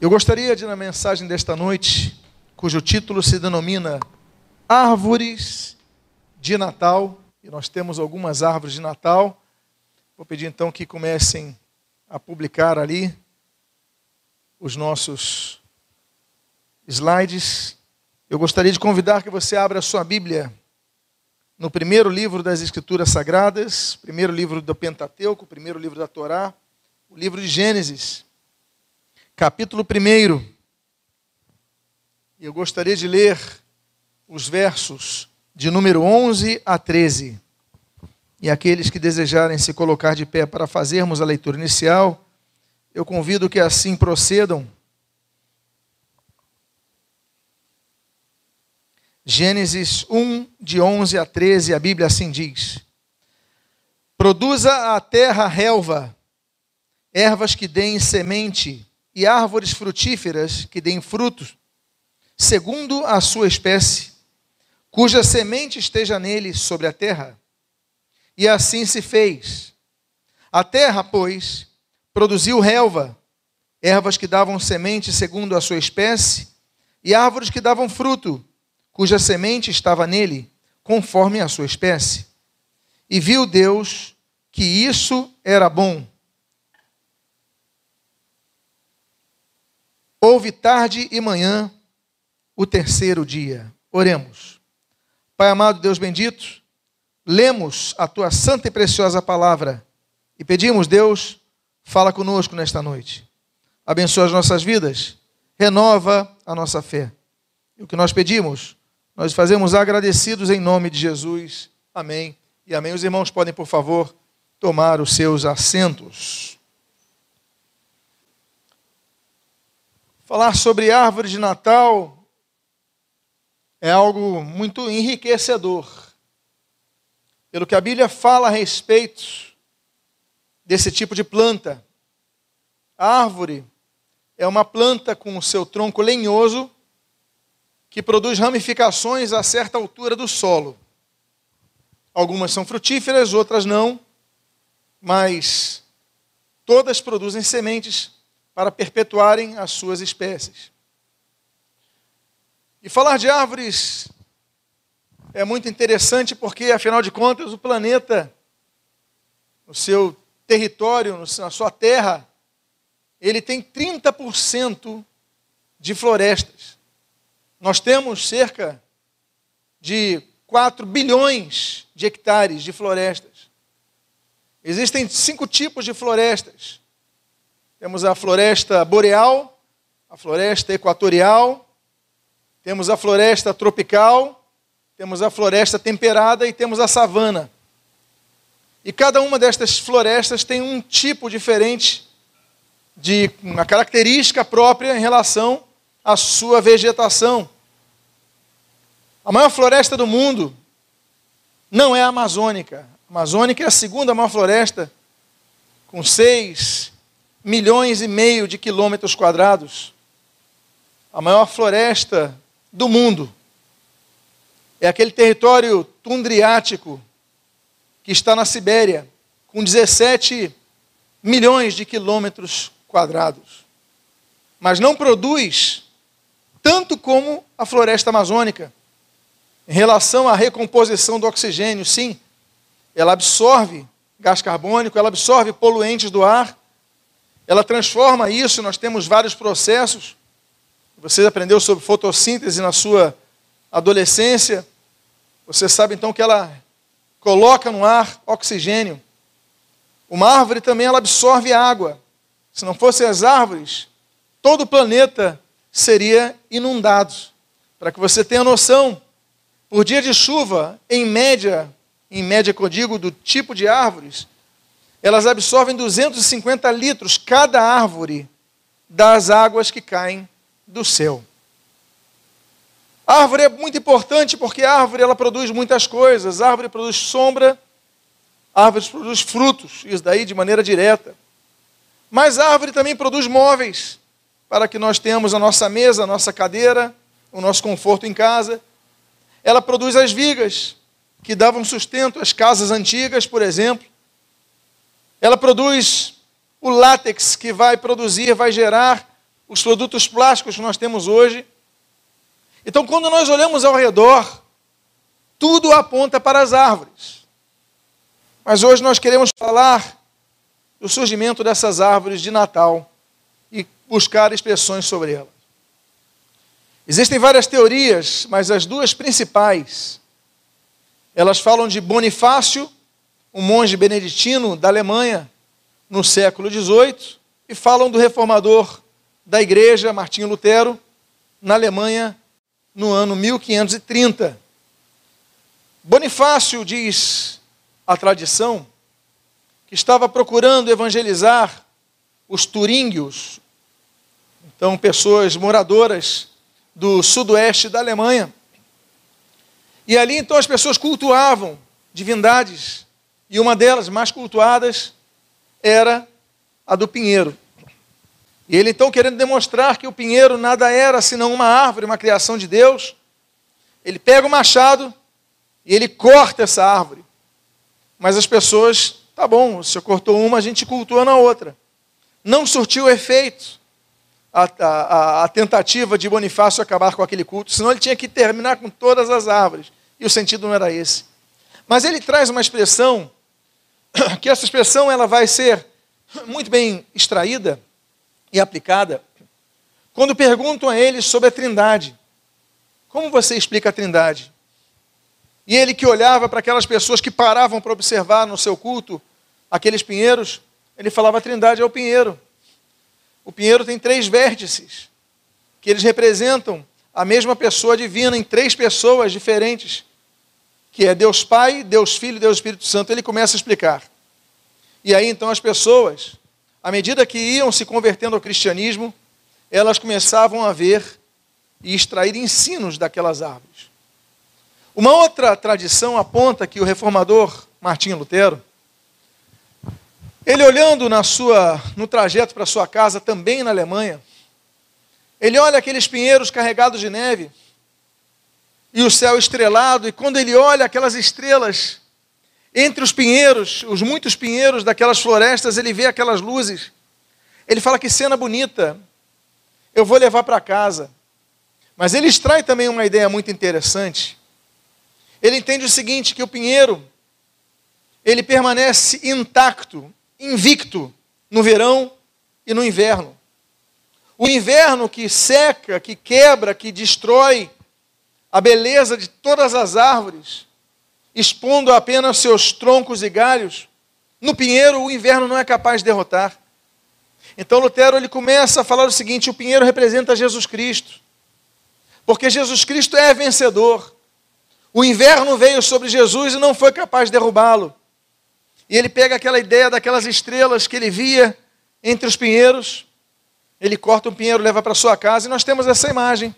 Eu gostaria de, na mensagem desta noite, cujo título se denomina Árvores de Natal, e nós temos algumas árvores de Natal. Vou pedir então que comecem a publicar ali os nossos slides. Eu gostaria de convidar que você abra a sua Bíblia no primeiro livro das Escrituras Sagradas, primeiro livro do Pentateuco, primeiro livro da Torá, o livro de Gênesis capítulo 1. Eu gostaria de ler os versos de número 11 a 13. E aqueles que desejarem se colocar de pé para fazermos a leitura inicial, eu convido que assim procedam. Gênesis 1, de 11 a 13, a Bíblia assim diz: Produza a terra relva, ervas que deem semente, e árvores frutíferas que deem frutos, segundo a sua espécie, cuja semente esteja nele sobre a terra. E assim se fez. A terra, pois, produziu relva, ervas que davam semente segundo a sua espécie, e árvores que davam fruto, cuja semente estava nele, conforme a sua espécie. E viu Deus que isso era bom. Houve tarde e manhã o terceiro dia. Oremos. Pai amado, Deus bendito, lemos a tua santa e preciosa palavra e pedimos, Deus, fala conosco nesta noite. Abençoa as nossas vidas, renova a nossa fé. E o que nós pedimos, nós fazemos agradecidos em nome de Jesus. Amém. E amém. Os irmãos podem, por favor, tomar os seus assentos. Falar sobre árvore de Natal é algo muito enriquecedor. Pelo que a Bíblia fala a respeito desse tipo de planta. A árvore é uma planta com o seu tronco lenhoso que produz ramificações a certa altura do solo. Algumas são frutíferas, outras não, mas todas produzem sementes para perpetuarem as suas espécies. E falar de árvores é muito interessante porque, afinal de contas, o planeta, no seu território, na sua terra, ele tem 30% de florestas. Nós temos cerca de 4 bilhões de hectares de florestas. Existem cinco tipos de florestas. Temos a floresta boreal, a floresta equatorial, temos a floresta tropical, temos a floresta temperada e temos a savana. E cada uma destas florestas tem um tipo diferente de uma característica própria em relação à sua vegetação. A maior floresta do mundo não é a amazônica. A amazônica é a segunda maior floresta, com seis milhões e meio de quilômetros quadrados, a maior floresta do mundo. É aquele território tundriático que está na Sibéria, com 17 milhões de quilômetros quadrados. Mas não produz tanto como a floresta amazônica. Em relação à recomposição do oxigênio, sim, ela absorve gás carbônico, ela absorve poluentes do ar, ela transforma isso, nós temos vários processos. Você aprendeu sobre fotossíntese na sua adolescência. Você sabe então que ela coloca no ar oxigênio. Uma árvore também ela absorve água. Se não fossem as árvores, todo o planeta seria inundado. Para que você tenha noção, por dia de chuva, em média, em média que eu digo do tipo de árvores, elas absorvem 250 litros cada árvore das águas que caem do céu. A árvore é muito importante porque a árvore ela produz muitas coisas. A árvore produz sombra, a árvore produz frutos, isso daí de maneira direta. Mas a árvore também produz móveis para que nós tenhamos a nossa mesa, a nossa cadeira, o nosso conforto em casa. Ela produz as vigas que davam sustento às casas antigas, por exemplo. Ela produz o látex que vai produzir, vai gerar os produtos plásticos que nós temos hoje. Então, quando nós olhamos ao redor, tudo aponta para as árvores. Mas hoje nós queremos falar do surgimento dessas árvores de Natal e buscar expressões sobre elas. Existem várias teorias, mas as duas principais, elas falam de Bonifácio, um monge beneditino da Alemanha, no século XVIII, e falam do reformador da igreja, Martinho Lutero, na Alemanha, no ano 1530. Bonifácio diz a tradição que estava procurando evangelizar os turínguios, então pessoas moradoras do sudoeste da Alemanha. E ali então as pessoas cultuavam divindades, e uma delas, mais cultuadas, era a do pinheiro. E ele então, querendo demonstrar que o pinheiro nada era senão uma árvore, uma criação de Deus, ele pega o machado e ele corta essa árvore. Mas as pessoas, tá bom, se cortou uma, a gente cultua na outra. Não surtiu efeito a, a, a tentativa de Bonifácio acabar com aquele culto, senão ele tinha que terminar com todas as árvores. E o sentido não era esse. Mas ele traz uma expressão, que essa expressão ela vai ser muito bem extraída e aplicada, quando perguntam a ele sobre a trindade. Como você explica a trindade? E ele que olhava para aquelas pessoas que paravam para observar no seu culto aqueles pinheiros, ele falava: a trindade é o pinheiro. O pinheiro tem três vértices, que eles representam a mesma pessoa divina em três pessoas diferentes, que é Deus Pai, Deus Filho Deus Espírito Santo. Ele começa a explicar. E aí então as pessoas, à medida que iam se convertendo ao cristianismo, elas começavam a ver e extrair ensinos daquelas árvores. Uma outra tradição aponta que o reformador Martinho Lutero, ele olhando na sua, no trajeto para sua casa, também na Alemanha, ele olha aqueles pinheiros carregados de neve e o céu estrelado, e quando ele olha aquelas estrelas entre os pinheiros, os muitos pinheiros daquelas florestas, ele vê aquelas luzes. Ele fala que cena bonita, eu vou levar para casa. Mas ele extrai também uma ideia muito interessante. Ele entende o seguinte, que o pinheiro, ele permanece intacto, invicto, no verão e no inverno. O inverno que seca, que quebra, que destrói a beleza de todas as árvores, expondo apenas seus troncos e galhos, no pinheiro o inverno não é capaz de derrotar. Então Lutero ele começa a falar o seguinte: o pinheiro representa Jesus Cristo, porque Jesus Cristo é vencedor. O inverno veio sobre Jesus e não foi capaz de derrubá-lo. E ele pega aquela ideia daquelas estrelas que ele via entre os pinheiros, ele corta um pinheiro, leva para sua casa, e nós temos essa imagem.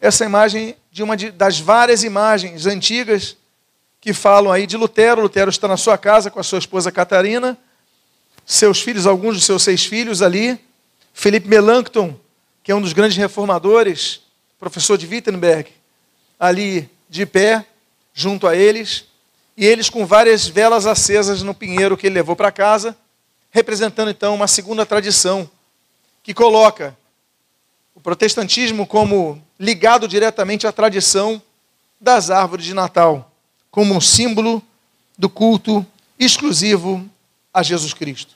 Essa imagem de uma das várias imagens antigas que falam aí de Lutero. Lutero está na sua casa com a sua esposa Catarina, seus filhos, alguns dos seus seis filhos ali. Felipe Melanchthon, que é um dos grandes reformadores, professor de Wittenberg, ali de pé, junto a eles, e eles com várias velas acesas no pinheiro que ele levou para casa, representando então uma segunda tradição que coloca o protestantismo como ligado diretamente à tradição das árvores de Natal como um símbolo do culto exclusivo a Jesus Cristo.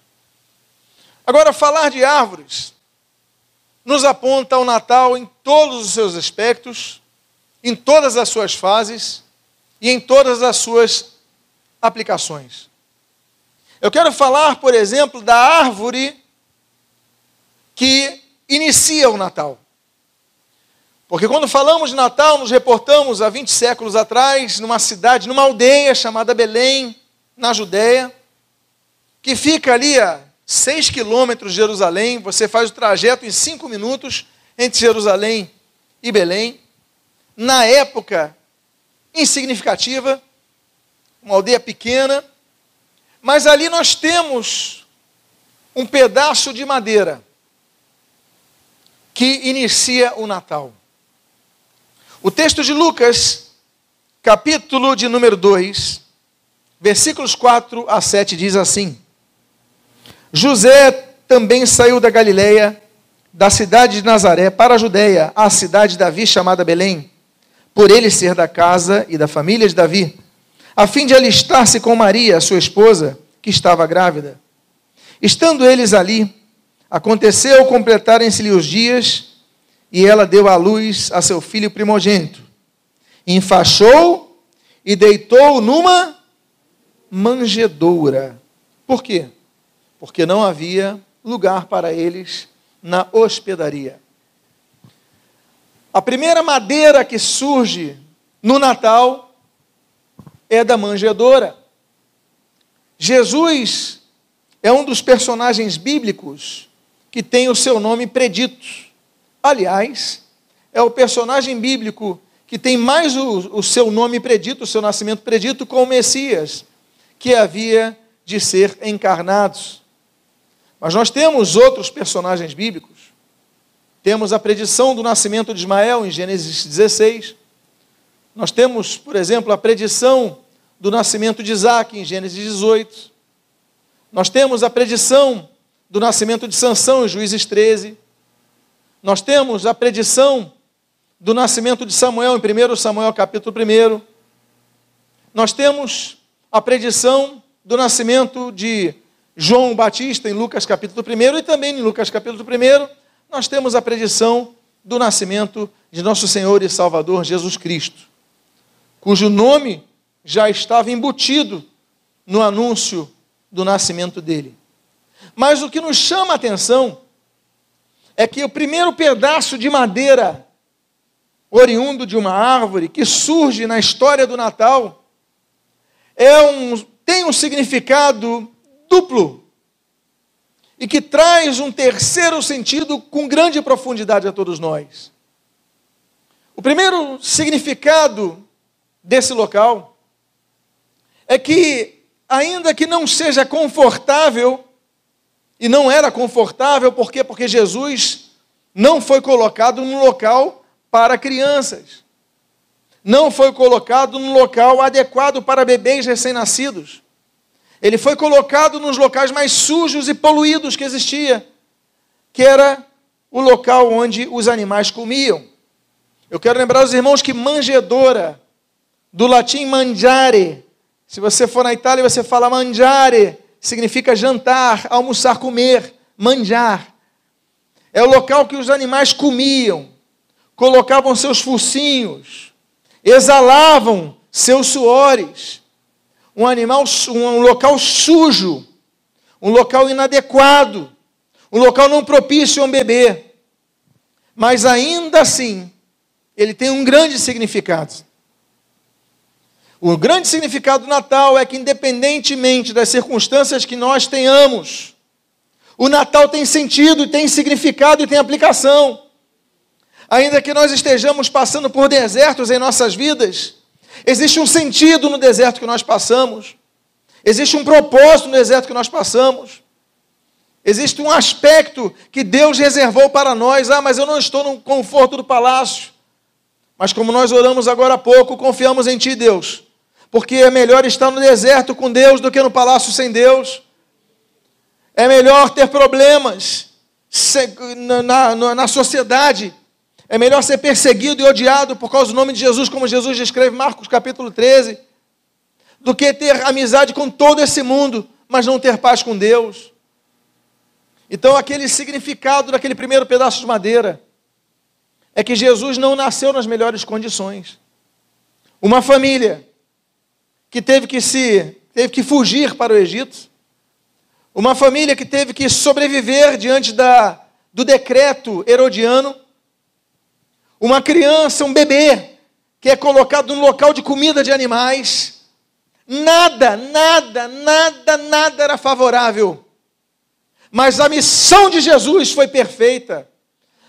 Agora, falar de árvores nos aponta ao Natal em todos os seus aspectos, em todas as suas fases e em todas as suas aplicações. Eu quero falar, por exemplo, da árvore que inicia o Natal. Porque quando falamos de Natal, nos reportamos há 20 séculos atrás, numa cidade, numa aldeia chamada Belém, na Judéia, que fica ali a 6 quilômetros de Jerusalém. Você faz o trajeto em 5 minutos entre Jerusalém e Belém. Na época, insignificativa, uma aldeia pequena, mas ali nós temos um pedaço de madeira que inicia o Natal. O texto de Lucas, capítulo de número 2, versículos 4 a 7 diz assim: José também saiu da Galileia, da cidade de Nazaré para a Judéia, à cidade de Davi chamada Belém, por ele ser da casa e da família de Davi, a fim de alistar-se com Maria, sua esposa, que estava grávida. Estando eles ali, aconteceu completarem-se-lhe os dias, e ela deu à luz a seu filho primogênito. Enfaixou e deitou numa manjedoura. Por quê? Porque não havia lugar para eles na hospedaria. A primeira madeira que surge no Natal é da manjedoura. Jesus é um dos personagens bíblicos que tem o seu nome predito. Aliás, é o personagem bíblico que tem mais o, o seu nome predito, o seu nascimento predito, com o Messias, que havia de ser encarnado. Mas nós temos outros personagens bíblicos. Temos a predição do nascimento de Ismael em Gênesis 16. Nós temos, por exemplo, a predição do nascimento de Isaac em Gênesis 18. Nós temos a predição do nascimento de Sansão em Juízes 13. Nós temos a predição do nascimento de Samuel em 1 Samuel capítulo 1. Nós temos a predição do nascimento de João Batista em Lucas capítulo 1 e também em Lucas capítulo 1 nós temos a predição do nascimento de nosso Senhor e Salvador Jesus Cristo, cujo nome já estava embutido no anúncio do nascimento dele. Mas o que nos chama a atenção é que o primeiro pedaço de madeira oriundo de uma árvore que surge na história do Natal é um, tem um significado duplo e que traz um terceiro sentido com grande profundidade a todos nós. O primeiro significado desse local é que, ainda que não seja confortável, e não era confortável, por quê? Porque Jesus não foi colocado num local para crianças, não foi colocado num local adequado para bebês recém-nascidos. Ele foi colocado nos locais mais sujos e poluídos que existia, que era o local onde os animais comiam. Eu quero lembrar os irmãos que manjedora, do latim mangiare, se você for na Itália você fala mangiare, significa jantar, almoçar, comer, manjar. É o local que os animais comiam, colocavam seus focinhos, exalavam seus suores um animal, um local sujo, um local inadequado, um local não propício a um bebê. Mas ainda assim, ele tem um grande significado. O grande significado do Natal é que, independentemente das circunstâncias que nós tenhamos, o Natal tem sentido, tem significado e tem aplicação. Ainda que nós estejamos passando por desertos em nossas vidas, Existe um sentido no deserto que nós passamos. Existe um propósito no deserto que nós passamos. Existe um aspecto que Deus reservou para nós. Ah, mas eu não estou no conforto do palácio. Mas como nós oramos agora há pouco, confiamos em Ti, Deus. Porque é melhor estar no deserto com Deus do que no palácio sem Deus. É melhor ter problemas na, na, na sociedade é melhor ser perseguido e odiado por causa do nome de Jesus, como Jesus descreve Marcos capítulo 13, do que ter amizade com todo esse mundo, mas não ter paz com Deus. Então, aquele significado daquele primeiro pedaço de madeira é que Jesus não nasceu nas melhores condições. Uma família que teve que se teve que fugir para o Egito, uma família que teve que sobreviver diante da, do decreto herodiano, uma criança, um bebê, que é colocado no local de comida de animais, nada, nada, nada, nada era favorável. Mas a missão de Jesus foi perfeita.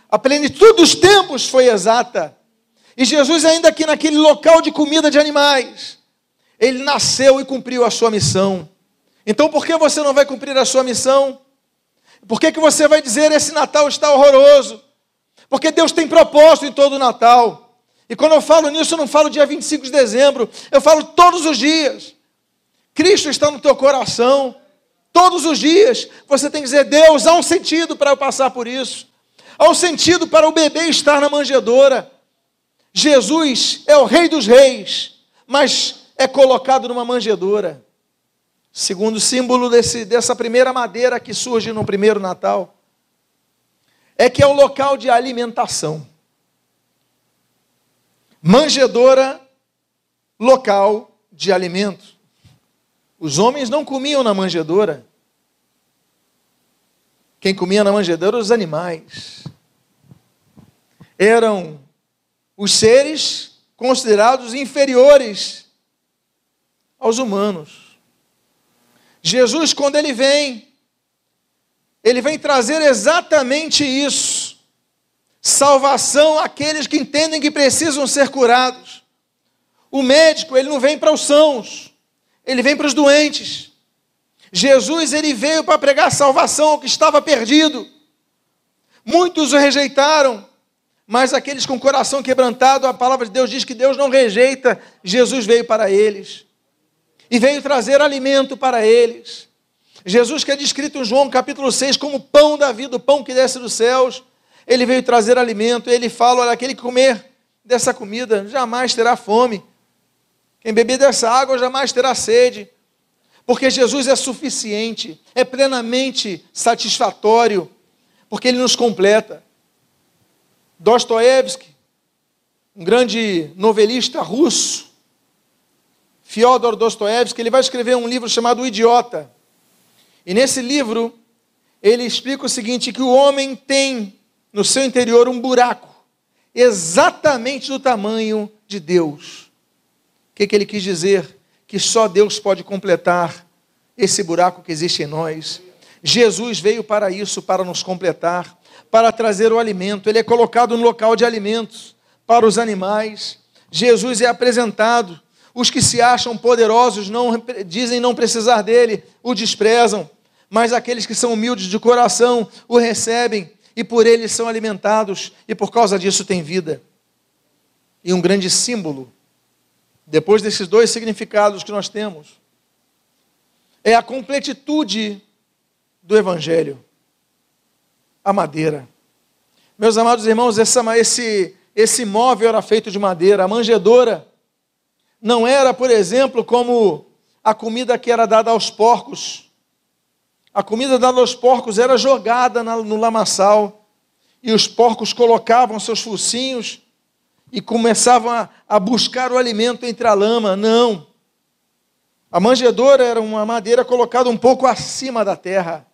A plenitude dos tempos foi exata. E Jesus, ainda aqui naquele local de comida de animais, ele nasceu e cumpriu a sua missão. Então, por que você não vai cumprir a sua missão? Por que, que você vai dizer esse Natal está horroroso? Porque Deus tem propósito em todo o Natal. E quando eu falo nisso, eu não falo dia 25 de dezembro, eu falo todos os dias. Cristo está no teu coração. Todos os dias você tem que dizer: Deus, há um sentido para eu passar por isso. Há um sentido para o bebê estar na manjedoura. Jesus é o Rei dos Reis, mas é colocado numa manjedoura. Segundo símbolo desse, dessa primeira madeira que surge no primeiro Natal, é que é o local de alimentação. Manjedoura, local de alimento. Os homens não comiam na manjedoura. Quem comia na manjedoura eram os animais. Eram os seres considerados inferiores aos humanos. Jesus, quando ele vem, ele vem trazer exatamente isso: salvação àqueles que entendem que precisam ser curados. O médico, ele não vem para os sãos, ele vem para os doentes. Jesus, ele veio para pregar salvação ao que estava perdido. Muitos o rejeitaram, mas aqueles com o coração quebrantado, a palavra de Deus diz que Deus não rejeita, Jesus veio para eles. E veio trazer alimento para eles. Jesus, que é descrito em João capítulo 6 como pão da vida, o pão que desce dos céus, ele veio trazer alimento, ele fala: olha, aquele que comer dessa comida jamais terá fome. Quem beber dessa água jamais terá sede, porque Jesus é suficiente, é plenamente satisfatório, porque ele nos completa. Dostoiévski, um grande novelista russo, Fyodor Dostoiévski, ele vai escrever um livro chamado O Idiota. E nesse livro, ele explica o seguinte: que o homem tem no seu interior um buraco, exatamente do tamanho de Deus. O que, que ele quis dizer? Que só Deus pode completar esse buraco que existe em nós. Jesus veio para isso, para nos completar, para trazer o alimento. Ele é colocado no local de alimentos para os animais. Jesus é apresentado. Os que se acham poderosos não dizem não precisar dele, o desprezam, mas aqueles que são humildes de coração o recebem e por ele são alimentados e por causa disso têm vida. E um grande símbolo depois desses dois significados que nós temos, é a completitude do Evangelho, a madeira. Meus amados irmãos, essa, esse, esse móvel era feito de madeira, a manjedoura não era, por exemplo, como a comida que era dada aos porcos. A comida dada aos porcos era jogada no lamaçal e os porcos colocavam seus focinhos e começavam a, a buscar o alimento entre a lama. Não. A manjedoura era uma madeira colocada um pouco acima da terra.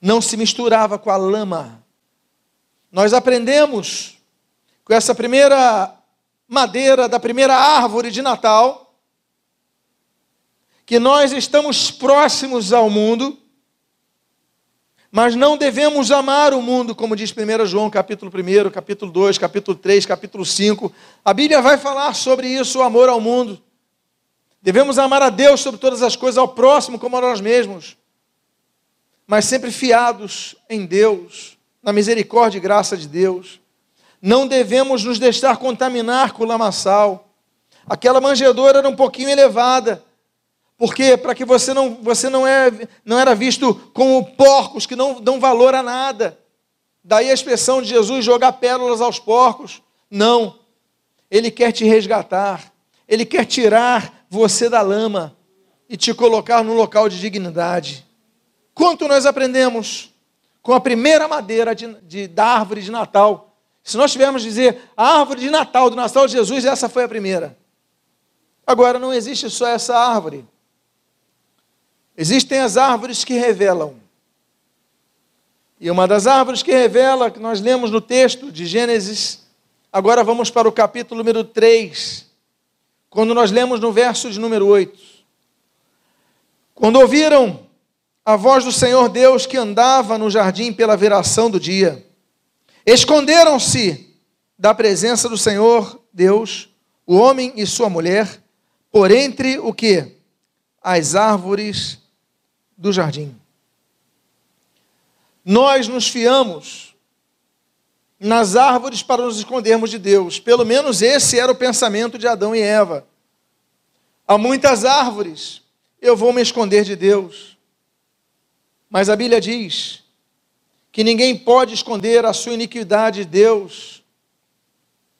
Não se misturava com a lama. Nós aprendemos com essa primeira madeira da primeira árvore de Natal que nós estamos próximos ao mundo mas não devemos amar o mundo, como diz 1 João, capítulo 1, capítulo 2, capítulo 3, capítulo 5. A Bíblia vai falar sobre isso, o amor ao mundo. Devemos amar a Deus sobre todas as coisas, ao próximo como a nós mesmos. Mas sempre fiados em Deus, na misericórdia e graça de Deus. Não devemos nos deixar contaminar com o lamaçal. Aquela manjedoura era um pouquinho elevada porque para que você não, você não, é, não era visto como porcos que não dão valor a nada. Daí a expressão de Jesus jogar pérolas aos porcos. Não. Ele quer te resgatar. Ele quer tirar você da lama e te colocar no local de dignidade. Quanto nós aprendemos com a primeira madeira de, de, da árvore de Natal? Se nós tivermos dizer a árvore de Natal, do Natal de Jesus, essa foi a primeira. Agora, não existe só essa árvore. Existem as árvores que revelam. E uma das árvores que revela, que nós lemos no texto de Gênesis, agora vamos para o capítulo número 3, quando nós lemos no verso de número 8. Quando ouviram a voz do Senhor Deus que andava no jardim pela veração do dia, esconderam-se da presença do Senhor Deus, o homem e sua mulher, por entre o que? As árvores do jardim. Nós nos fiamos nas árvores para nos escondermos de Deus. Pelo menos esse era o pensamento de Adão e Eva. Há muitas árvores, eu vou me esconder de Deus. Mas a Bíblia diz que ninguém pode esconder a sua iniquidade de Deus.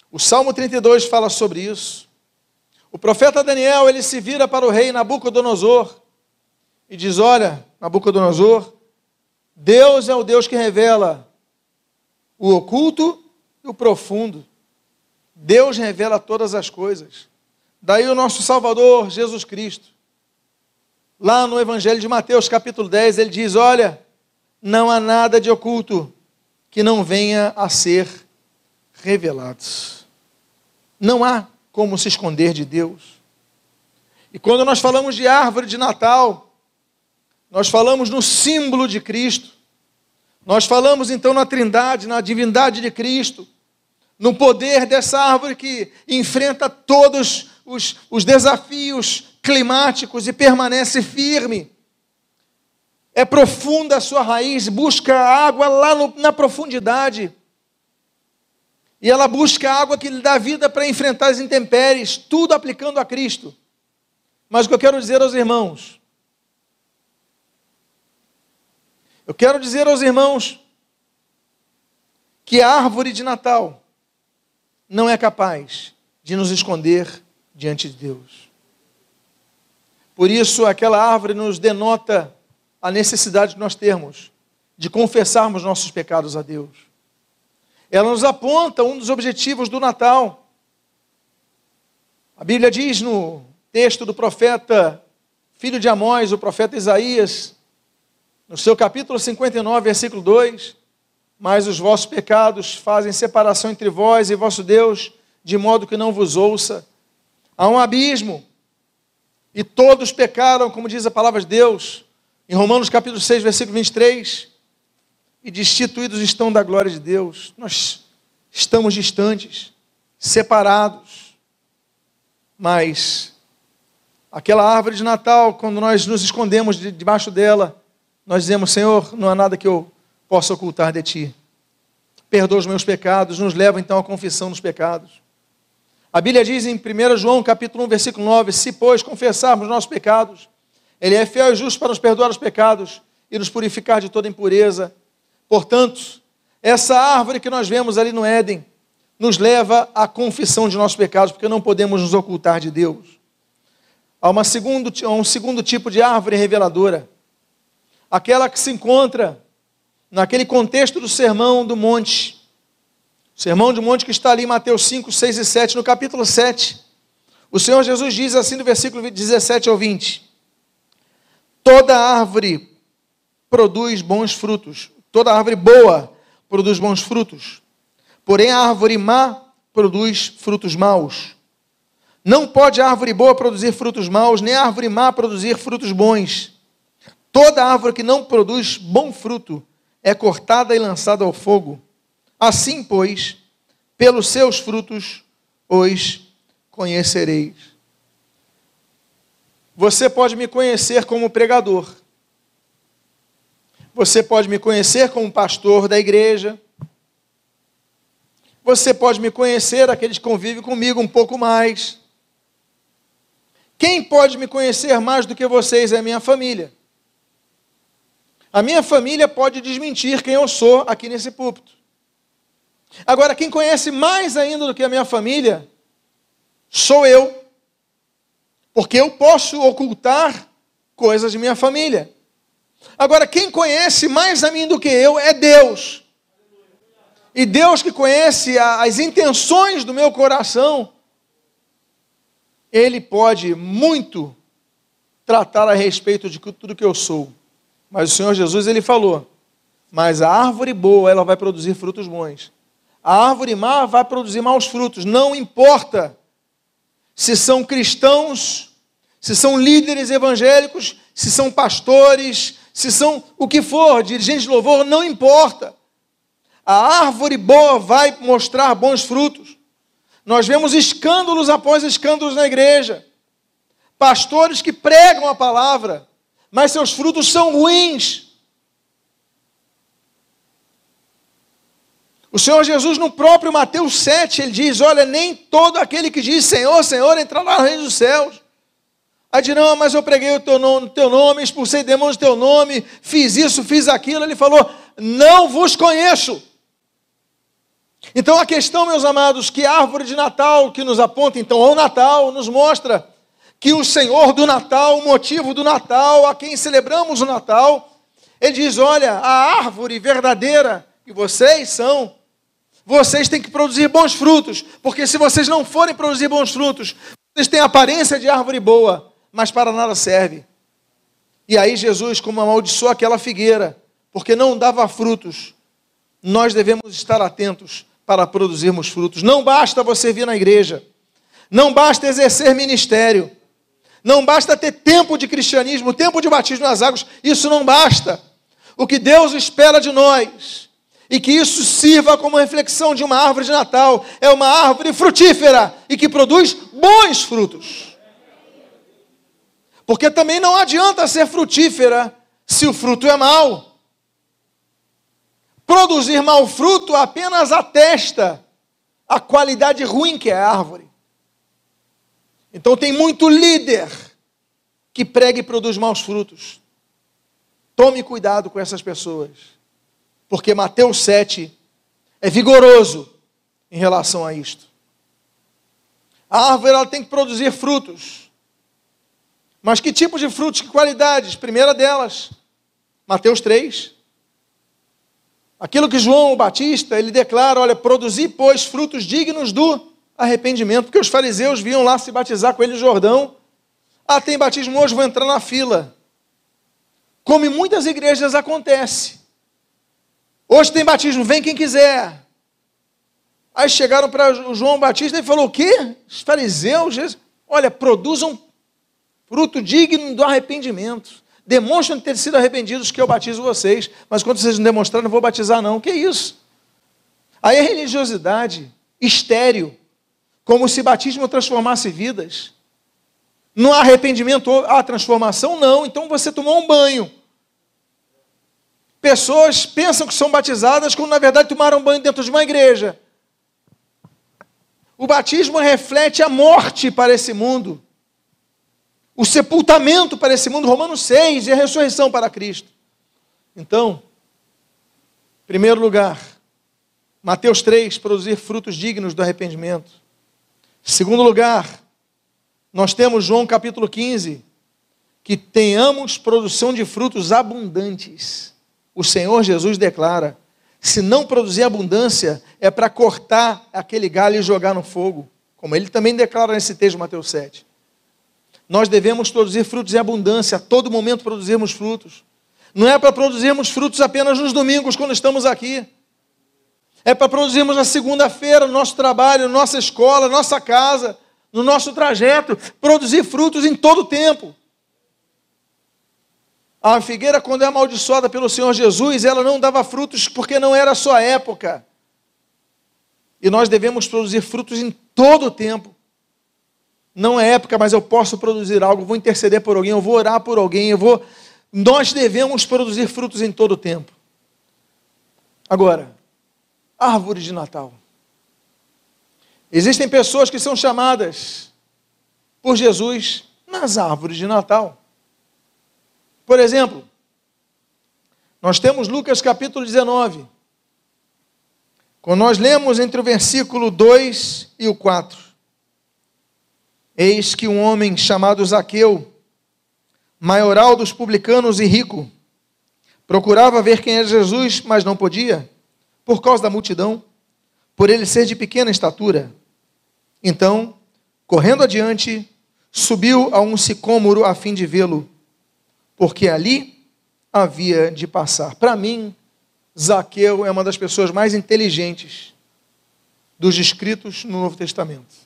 O Salmo 32 fala sobre isso. O profeta Daniel, ele se vira para o rei Nabucodonosor e diz: Olha, Nabucodonosor, Deus é o Deus que revela o oculto e o profundo. Deus revela todas as coisas. Daí o nosso Salvador, Jesus Cristo. Lá no Evangelho de Mateus, capítulo 10, ele diz: Olha, não há nada de oculto que não venha a ser revelado. Não há como se esconder de Deus. E quando nós falamos de árvore de Natal, nós falamos no símbolo de Cristo. Nós falamos então na Trindade, na divindade de Cristo, no poder dessa árvore que enfrenta todos os, os desafios climáticos e permanece firme é profunda a sua raiz, busca água lá no, na profundidade. E ela busca água que lhe dá vida para enfrentar as intempéries, tudo aplicando a Cristo. Mas o que eu quero dizer aos irmãos, eu quero dizer aos irmãos que a árvore de Natal não é capaz de nos esconder diante de Deus. Por isso, aquela árvore nos denota a necessidade que nós temos de confessarmos nossos pecados a Deus. Ela nos aponta um dos objetivos do Natal. A Bíblia diz no texto do profeta, filho de Amós, o profeta Isaías, no seu capítulo 59, versículo 2: Mas os vossos pecados fazem separação entre vós e vosso Deus, de modo que não vos ouça. Há um abismo, e todos pecaram, como diz a palavra de Deus. Em Romanos capítulo 6, versículo 23, e destituídos estão da glória de Deus. Nós estamos distantes, separados. Mas aquela árvore de Natal, quando nós nos escondemos debaixo dela, nós dizemos: Senhor, não há nada que eu possa ocultar de ti. Perdoa os meus pecados, nos leva então à confissão dos pecados. A Bíblia diz em 1 João capítulo 1, versículo 9: Se, pois, confessarmos nossos pecados, ele é fiel e justo para nos perdoar os pecados e nos purificar de toda impureza. Portanto, essa árvore que nós vemos ali no Éden nos leva à confissão de nossos pecados, porque não podemos nos ocultar de Deus. Há uma segundo, um segundo tipo de árvore reveladora, aquela que se encontra naquele contexto do sermão do monte. O sermão do monte que está ali em Mateus 5, 6 e 7, no capítulo 7. O Senhor Jesus diz assim no versículo 17 ao 20: Toda árvore produz bons frutos. Toda árvore boa produz bons frutos. Porém, a árvore má produz frutos maus. Não pode a árvore boa produzir frutos maus, nem a árvore má produzir frutos bons. Toda árvore que não produz bom fruto é cortada e lançada ao fogo. Assim, pois, pelos seus frutos os conhecereis. Você pode me conhecer como pregador. Você pode me conhecer como pastor da igreja. Você pode me conhecer, aqueles que convivem comigo um pouco mais. Quem pode me conhecer mais do que vocês é a minha família. A minha família pode desmentir quem eu sou aqui nesse púlpito. Agora, quem conhece mais ainda do que a minha família sou eu porque eu posso ocultar coisas de minha família. Agora, quem conhece mais a mim do que eu é Deus. E Deus que conhece as intenções do meu coração, Ele pode muito tratar a respeito de tudo que eu sou. Mas o Senhor Jesus, Ele falou, mas a árvore boa, ela vai produzir frutos bons. A árvore má vai produzir maus frutos. Não importa se são cristãos, se são líderes evangélicos, se são pastores, se são o que for, dirigentes de louvor, não importa. A árvore boa vai mostrar bons frutos. Nós vemos escândalos após escândalos na igreja. Pastores que pregam a palavra, mas seus frutos são ruins. O Senhor Jesus, no próprio Mateus 7, ele diz: Olha, nem todo aquele que diz Senhor, Senhor entrará no reino dos céus. Aí diz: mas eu preguei o teu nome, teu nome, expulsei demônios no teu nome, fiz isso, fiz aquilo. Ele falou: não vos conheço. Então a questão, meus amados, que a árvore de Natal que nos aponta então ao Natal, nos mostra que o Senhor do Natal, o motivo do Natal, a quem celebramos o Natal, ele diz: olha, a árvore verdadeira que vocês são, vocês têm que produzir bons frutos, porque se vocês não forem produzir bons frutos, vocês têm aparência de árvore boa, mas para nada serve. E aí Jesus, como amaldiçoou aquela figueira, porque não dava frutos, nós devemos estar atentos para produzirmos frutos. Não basta você vir na igreja, não basta exercer ministério, não basta ter tempo de cristianismo, tempo de batismo nas águas, isso não basta. O que Deus espera de nós, e que isso sirva como reflexão de uma árvore de Natal, é uma árvore frutífera e que produz bons frutos. Porque também não adianta ser frutífera se o fruto é mau. Produzir mau fruto apenas atesta a qualidade ruim que é a árvore. Então tem muito líder que prega e produz maus frutos. Tome cuidado com essas pessoas. Porque Mateus 7 é vigoroso em relação a isto. A árvore ela tem que produzir frutos. Mas que tipo de frutos, que qualidades? Primeira delas, Mateus 3, Aquilo que João Batista, ele declara, olha, produzi, pois, frutos dignos do arrependimento, porque os fariseus vinham lá se batizar com ele no Jordão. Ah, tem batismo hoje, vou entrar na fila. Como em muitas igrejas acontece. Hoje tem batismo, vem quem quiser. Aí chegaram para João Batista e falou: o quê? Os fariseus, olha, produzam fruto digno do arrependimento demonstram ter sido arrependidos que eu batizo vocês, mas quando vocês não demonstrarem, não vou batizar não. Que isso? Aí a religiosidade estéreo, como se batismo transformasse vidas. Não há arrependimento, há transformação? Não. Então você tomou um banho. Pessoas pensam que são batizadas quando na verdade tomaram banho dentro de uma igreja. O batismo reflete a morte para esse mundo o sepultamento para esse mundo, Romanos 6, e a ressurreição para Cristo. Então, em primeiro lugar, Mateus 3, produzir frutos dignos do arrependimento. Em segundo lugar, nós temos João capítulo 15, que tenhamos produção de frutos abundantes. O Senhor Jesus declara: se não produzir abundância, é para cortar aquele galho e jogar no fogo. Como ele também declara nesse texto, Mateus 7. Nós devemos produzir frutos em abundância, a todo momento produzirmos frutos. Não é para produzirmos frutos apenas nos domingos, quando estamos aqui. É para produzirmos na segunda-feira, no nosso trabalho, nossa escola, nossa casa, no nosso trajeto, produzir frutos em todo o tempo. A figueira, quando é amaldiçoada pelo Senhor Jesus, ela não dava frutos porque não era a sua época. E nós devemos produzir frutos em todo o tempo não é época, mas eu posso produzir algo, vou interceder por alguém, eu vou orar por alguém, eu vou. Nós devemos produzir frutos em todo o tempo. Agora, árvore de Natal. Existem pessoas que são chamadas por Jesus nas árvores de Natal. Por exemplo, nós temos Lucas capítulo 19. Quando nós lemos entre o versículo 2 e o 4. Eis que um homem chamado Zaqueu, maioral dos publicanos e rico, procurava ver quem era Jesus, mas não podia, por causa da multidão, por ele ser de pequena estatura. Então, correndo adiante, subiu a um sicômoro a fim de vê-lo, porque ali havia de passar. Para mim, Zaqueu é uma das pessoas mais inteligentes dos escritos no Novo Testamento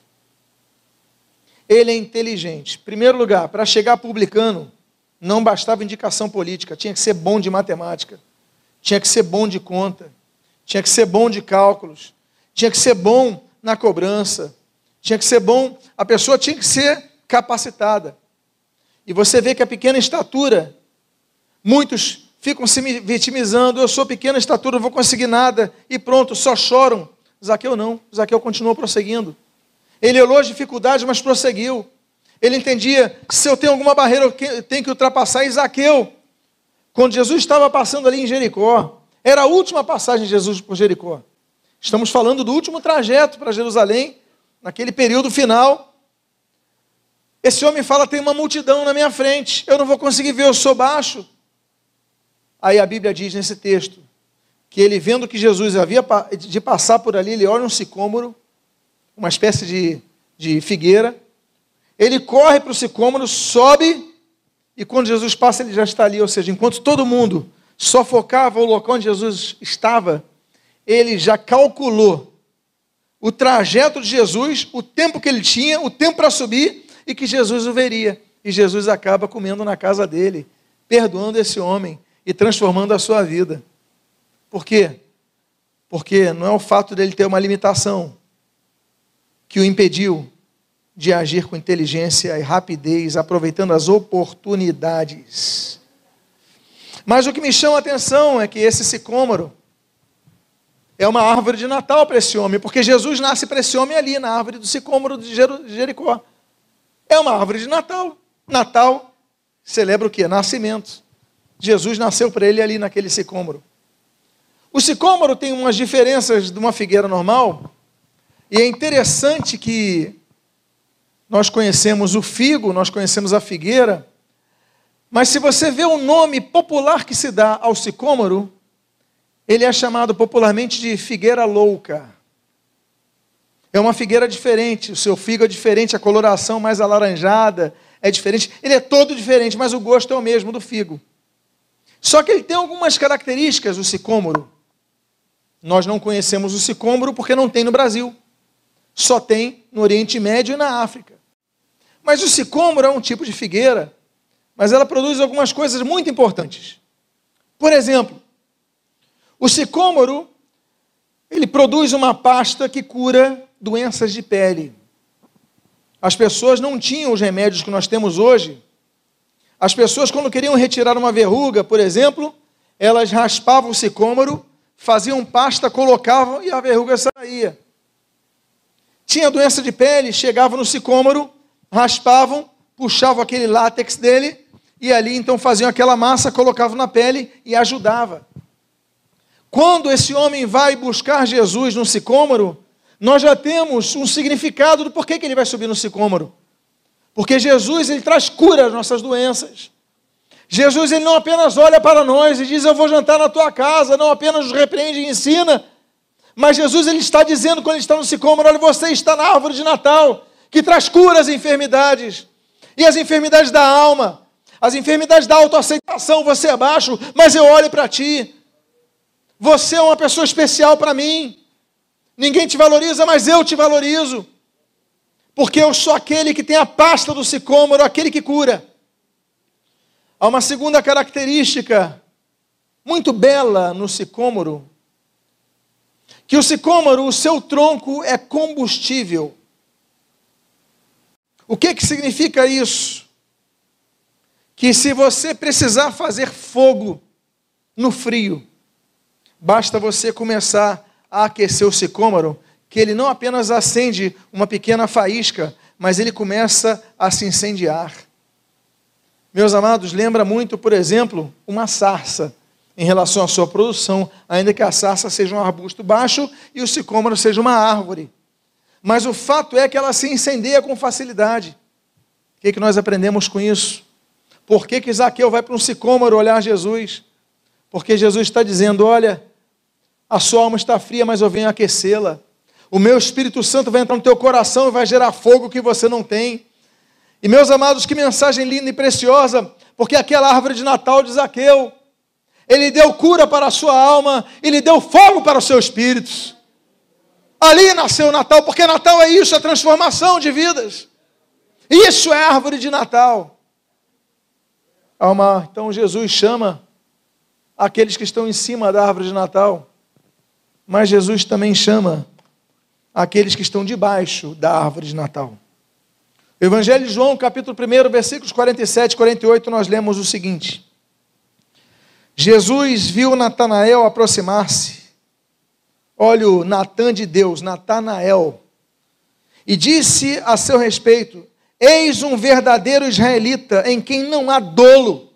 ele é inteligente. Em primeiro lugar, para chegar publicano, não bastava indicação política, tinha que ser bom de matemática, tinha que ser bom de conta, tinha que ser bom de cálculos, tinha que ser bom na cobrança, tinha que ser bom, a pessoa tinha que ser capacitada. E você vê que a pequena estatura, muitos ficam se vitimizando, eu sou pequena estatura, não vou conseguir nada, e pronto, só choram. Zaqueu não, Zaqueu continuou prosseguindo. Ele olhou as dificuldades, mas prosseguiu. Ele entendia que se eu tenho alguma barreira, eu tenho que ultrapassar. Isaqueu, quando Jesus estava passando ali em Jericó, Era a última passagem de Jesus por Jericó. Estamos falando do último trajeto para Jerusalém, naquele período final. Esse homem fala: tem uma multidão na minha frente, eu não vou conseguir ver, eu sou baixo. Aí a Bíblia diz nesse texto que ele, vendo que Jesus havia de passar por ali, ele olha um sicômoro, uma espécie de, de figueira, ele corre para o sicômoro, sobe, e quando Jesus passa, ele já está ali. Ou seja, enquanto todo mundo só focava o local onde Jesus estava, ele já calculou o trajeto de Jesus, o tempo que ele tinha, o tempo para subir e que Jesus o veria. E Jesus acaba comendo na casa dele, perdoando esse homem e transformando a sua vida. Por quê? Porque não é o fato dele ter uma limitação que o impediu de agir com inteligência e rapidez, aproveitando as oportunidades. Mas o que me chama a atenção é que esse sicômoro é uma árvore de Natal para esse homem, porque Jesus nasce para esse homem ali, na árvore do sicômoro de Jericó. É uma árvore de Natal. Natal celebra o quê? Nascimento. Jesus nasceu para ele ali naquele sicômoro. O sicômoro tem umas diferenças de uma figueira normal, e é interessante que nós conhecemos o figo, nós conhecemos a figueira, mas se você vê o nome popular que se dá ao sicômoro, ele é chamado popularmente de figueira louca. É uma figueira diferente, o seu figo é diferente, a coloração mais alaranjada é diferente. Ele é todo diferente, mas o gosto é o mesmo do figo. Só que ele tem algumas características, o sicômoro. Nós não conhecemos o sicômoro porque não tem no Brasil. Só tem no Oriente Médio e na África. Mas o sicômoro é um tipo de figueira, mas ela produz algumas coisas muito importantes. Por exemplo, o sicômoro, ele produz uma pasta que cura doenças de pele. As pessoas não tinham os remédios que nós temos hoje. As pessoas, quando queriam retirar uma verruga, por exemplo, elas raspavam o sicômoro faziam pasta, colocavam e a verruga saía. Tinha doença de pele, chegavam no sicômoro, raspavam, puxavam aquele látex dele e ali então faziam aquela massa, colocavam na pele e ajudava. Quando esse homem vai buscar Jesus no sicômoro, nós já temos um significado do porquê que ele vai subir no sicômoro. Porque Jesus ele traz cura às nossas doenças. Jesus ele não apenas olha para nós e diz: Eu vou jantar na tua casa, não apenas nos repreende e ensina, mas Jesus ele está dizendo quando ele está no sicômoro: Olha, você está na árvore de Natal, que traz cura às enfermidades, e as enfermidades da alma, as enfermidades da autoaceitação. Você é baixo, mas eu olho para ti. Você é uma pessoa especial para mim. Ninguém te valoriza, mas eu te valorizo. Porque eu sou aquele que tem a pasta do sicômoro, aquele que cura. Há uma segunda característica muito bela no sicômoro, que o sicômoro, o seu tronco é combustível. O que, que significa isso? Que se você precisar fazer fogo no frio, basta você começar a aquecer o sicômoro, que ele não apenas acende uma pequena faísca, mas ele começa a se incendiar. Meus amados, lembra muito, por exemplo, uma sarça em relação à sua produção, ainda que a sarça seja um arbusto baixo e o sicômoro seja uma árvore. Mas o fato é que ela se incendeia com facilidade. O que, é que nós aprendemos com isso? Por que, que Zaqueu vai para um sicômoro olhar Jesus? Porque Jesus está dizendo: olha, a sua alma está fria, mas eu venho aquecê-la. O meu Espírito Santo vai entrar no teu coração e vai gerar fogo que você não tem. E meus amados, que mensagem linda e preciosa, porque aquela árvore de Natal de Zaqueu, ele deu cura para a sua alma, ele deu fogo para os seus espíritos. Ali nasceu o Natal, porque Natal é isso, é transformação de vidas. Isso é árvore de Natal. Então Jesus chama aqueles que estão em cima da árvore de Natal, mas Jesus também chama aqueles que estão debaixo da árvore de Natal. Evangelho de João, capítulo 1, versículos 47 e 48, nós lemos o seguinte: Jesus viu Natanael aproximar-se. Olha o Natan de Deus, Natanael. E disse a seu respeito: Eis um verdadeiro israelita em quem não há dolo.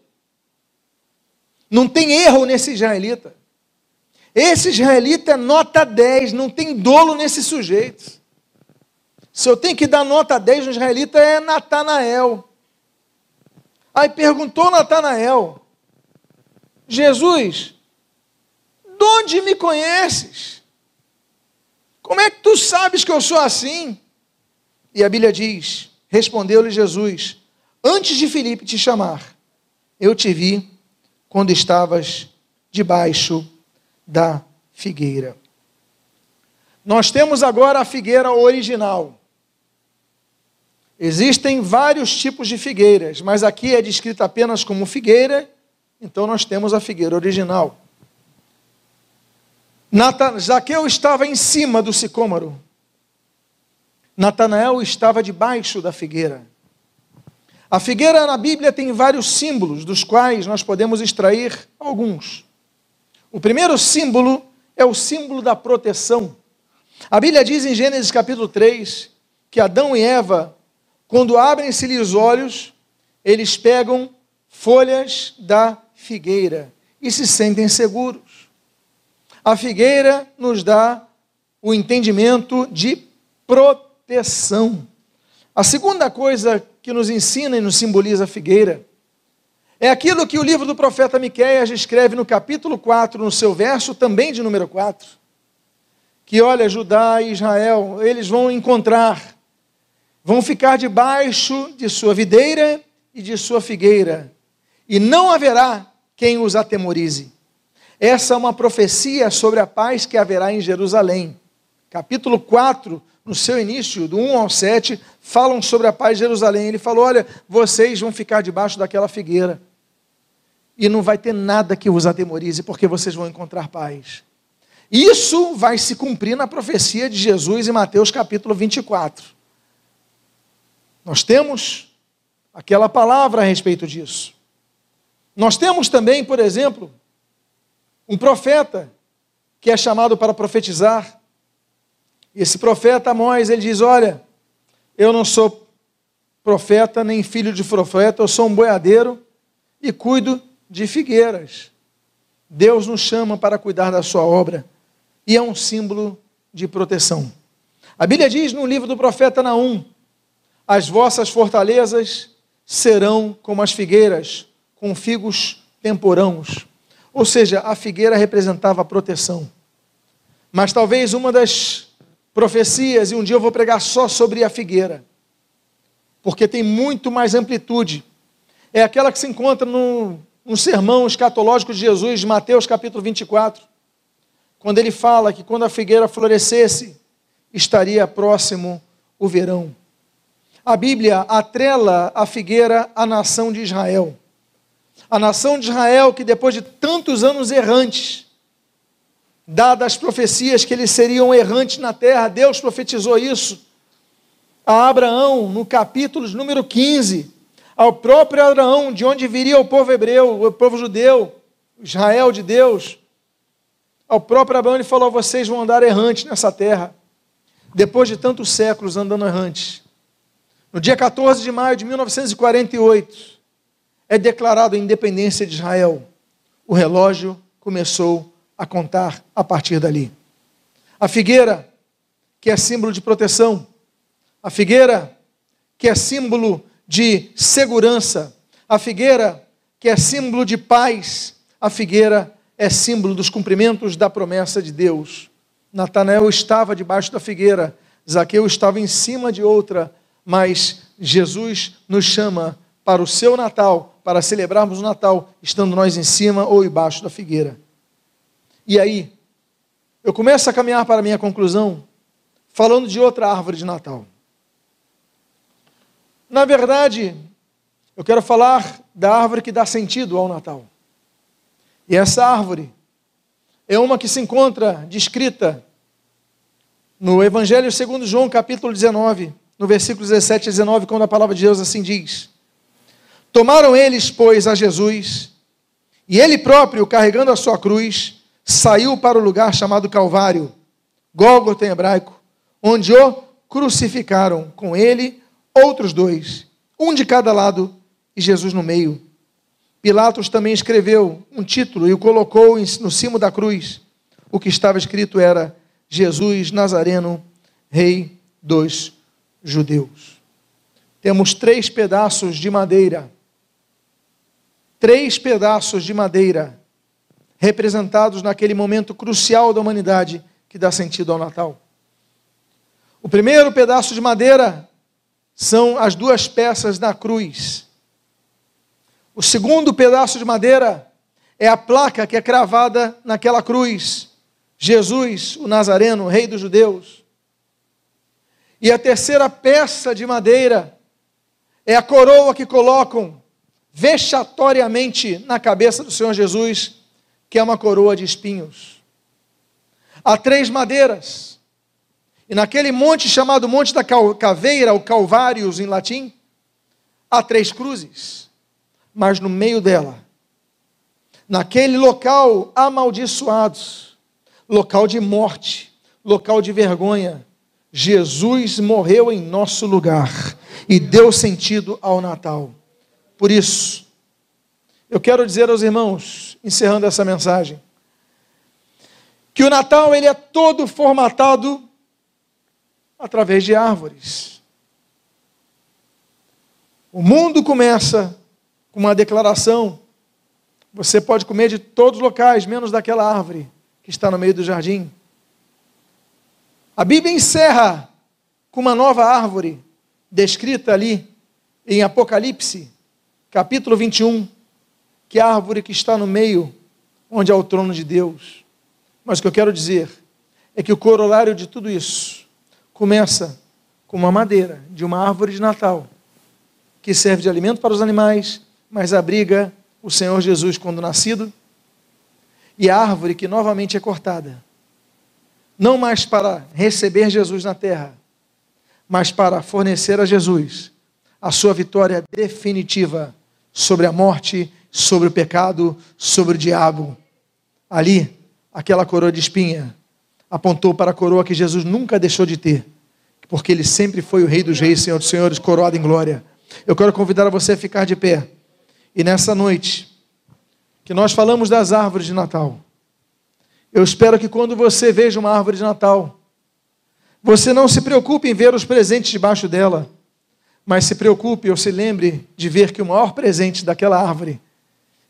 Não tem erro nesse israelita. Esse israelita é nota 10, não tem dolo nesse sujeito. Se eu tenho que dar nota 10 no israelita, é Natanael. Aí perguntou Natanael: Jesus, de onde me conheces? Como é que tu sabes que eu sou assim? E a Bíblia diz: Respondeu-lhe Jesus: Antes de Filipe te chamar, eu te vi quando estavas debaixo da figueira. Nós temos agora a figueira original. Existem vários tipos de figueiras, mas aqui é descrita apenas como figueira, então nós temos a figueira original. Nata, Zaqueu estava em cima do sicômoro. Natanael estava debaixo da figueira. A figueira na Bíblia tem vários símbolos, dos quais nós podemos extrair alguns. O primeiro símbolo é o símbolo da proteção. A Bíblia diz em Gênesis capítulo 3 que Adão e Eva, quando abrem-se-lhe os olhos, eles pegam folhas da figueira e se sentem seguros. A figueira nos dá o entendimento de proteção. A segunda coisa que nos ensina e nos simboliza a figueira é aquilo que o livro do profeta Miqueias escreve no capítulo 4, no seu verso também de número 4. Que olha, Judá e Israel, eles vão encontrar, vão ficar debaixo de sua videira e de sua figueira, e não haverá quem os atemorize. Essa é uma profecia sobre a paz que haverá em Jerusalém. Capítulo 4, no seu início, do 1 ao 7, falam sobre a paz de Jerusalém. Ele falou: Olha, vocês vão ficar debaixo daquela figueira e não vai ter nada que os atemorize, porque vocês vão encontrar paz. Isso vai se cumprir na profecia de Jesus em Mateus capítulo 24. Nós temos aquela palavra a respeito disso. Nós temos também, por exemplo, um profeta que é chamado para profetizar. Esse profeta Amós, ele diz: Olha, eu não sou profeta nem filho de profeta, eu sou um boiadeiro e cuido de figueiras. Deus nos chama para cuidar da sua obra e é um símbolo de proteção. A Bíblia diz no livro do profeta Naum: As vossas fortalezas serão como as figueiras, com figos temporãos. Ou seja, a figueira representava a proteção. Mas talvez uma das profecias, e um dia eu vou pregar só sobre a figueira, porque tem muito mais amplitude, é aquela que se encontra no um sermão escatológico de Jesus, de Mateus capítulo 24, quando ele fala que quando a figueira florescesse, estaria próximo o verão. A Bíblia atrela a figueira à nação de Israel. A nação de Israel que depois de tantos anos errantes, dadas as profecias que eles seriam errantes na terra, Deus profetizou isso a Abraão no capítulo número 15, ao próprio Abraão, de onde viria o povo hebreu, o povo judeu, Israel de Deus. Ao próprio Abraão ele falou: vocês vão andar errantes nessa terra, depois de tantos séculos andando errantes. No dia 14 de maio de 1948, é declarado a independência de Israel. O relógio começou a contar a partir dali. A figueira, que é símbolo de proteção, a figueira, que é símbolo de segurança. A figueira, que é símbolo de paz, a figueira é símbolo dos cumprimentos da promessa de Deus. Natanael estava debaixo da figueira, Zaqueu estava em cima de outra, mas Jesus nos chama para o seu Natal, para celebrarmos o Natal, estando nós em cima ou embaixo da figueira. E aí, eu começo a caminhar para a minha conclusão, falando de outra árvore de Natal. Na verdade, eu quero falar da árvore que dá sentido ao Natal. E essa árvore é uma que se encontra descrita no Evangelho segundo João, capítulo 19, no versículo 17 e 19, quando a palavra de Deus assim diz: Tomaram eles, pois, a Jesus, e ele próprio, carregando a sua cruz, saiu para o lugar chamado Calvário, Gólgota em hebraico, onde o crucificaram com ele outros dois, um de cada lado e Jesus no meio. Pilatos também escreveu um título e o colocou no cimo da cruz: o que estava escrito era: Jesus Nazareno, Rei dos Judeus. Temos três pedaços de madeira, três pedaços de madeira representados naquele momento crucial da humanidade que dá sentido ao Natal. O primeiro pedaço de madeira são as duas peças da cruz. O segundo pedaço de madeira é a placa que é cravada naquela cruz. Jesus, o Nazareno, Rei dos Judeus. E a terceira peça de madeira é a coroa que colocam vexatoriamente na cabeça do Senhor Jesus, que é uma coroa de espinhos. Há três madeiras. E naquele monte chamado Monte da Caveira, o Calvários em latim, há três cruzes. Mas no meio dela, naquele local amaldiçoado, local de morte, local de vergonha, Jesus morreu em nosso lugar e deu sentido ao Natal. Por isso, eu quero dizer aos irmãos, encerrando essa mensagem, que o Natal ele é todo formatado através de árvores. O mundo começa com uma declaração: você pode comer de todos os locais, menos daquela árvore que está no meio do jardim. A Bíblia encerra com uma nova árvore, descrita ali em Apocalipse, capítulo 21, que é a árvore que está no meio, onde é o trono de Deus. Mas o que eu quero dizer é que o corolário de tudo isso começa com uma madeira de uma árvore de Natal, que serve de alimento para os animais, mas abriga o Senhor Jesus quando nascido, e a árvore que novamente é cortada, não mais para receber Jesus na terra, mas para fornecer a Jesus a sua vitória definitiva sobre a morte, sobre o pecado, sobre o diabo. Ali, aquela coroa de espinha apontou para a coroa que Jesus nunca deixou de ter, porque ele sempre foi o Rei dos Reis, Senhor dos Senhores, coroado em glória. Eu quero convidar você a ficar de pé. E nessa noite, que nós falamos das árvores de Natal, eu espero que quando você veja uma árvore de Natal, você não se preocupe em ver os presentes debaixo dela, mas se preocupe ou se lembre de ver que o maior presente daquela árvore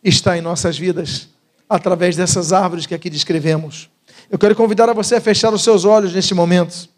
está em nossas vidas, através dessas árvores que aqui descrevemos. Eu quero convidar a você a fechar os seus olhos neste momento.